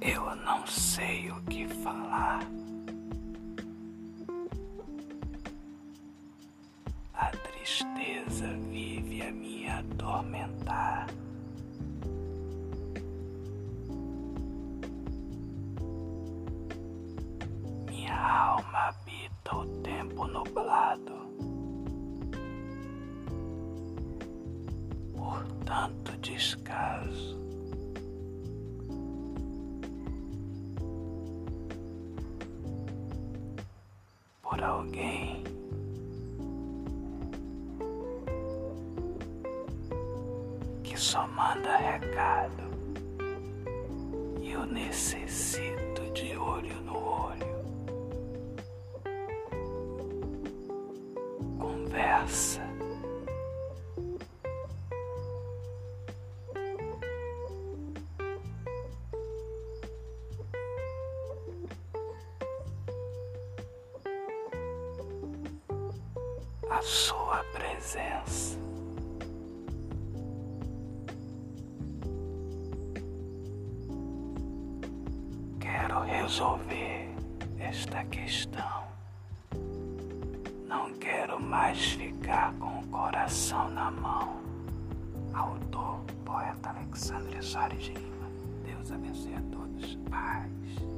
Eu não sei o que falar. A tristeza vive a me atormentar. Minha alma habita o tempo nublado. Por tanto descaso. Por alguém só manda recado e eu necessito de olho no olho. Conversa. A sua presença. quero resolver esta questão. Não quero mais ficar com o coração na mão. Autor, poeta Alexandre Soares de Lima. Deus abençoe a todos. Paz.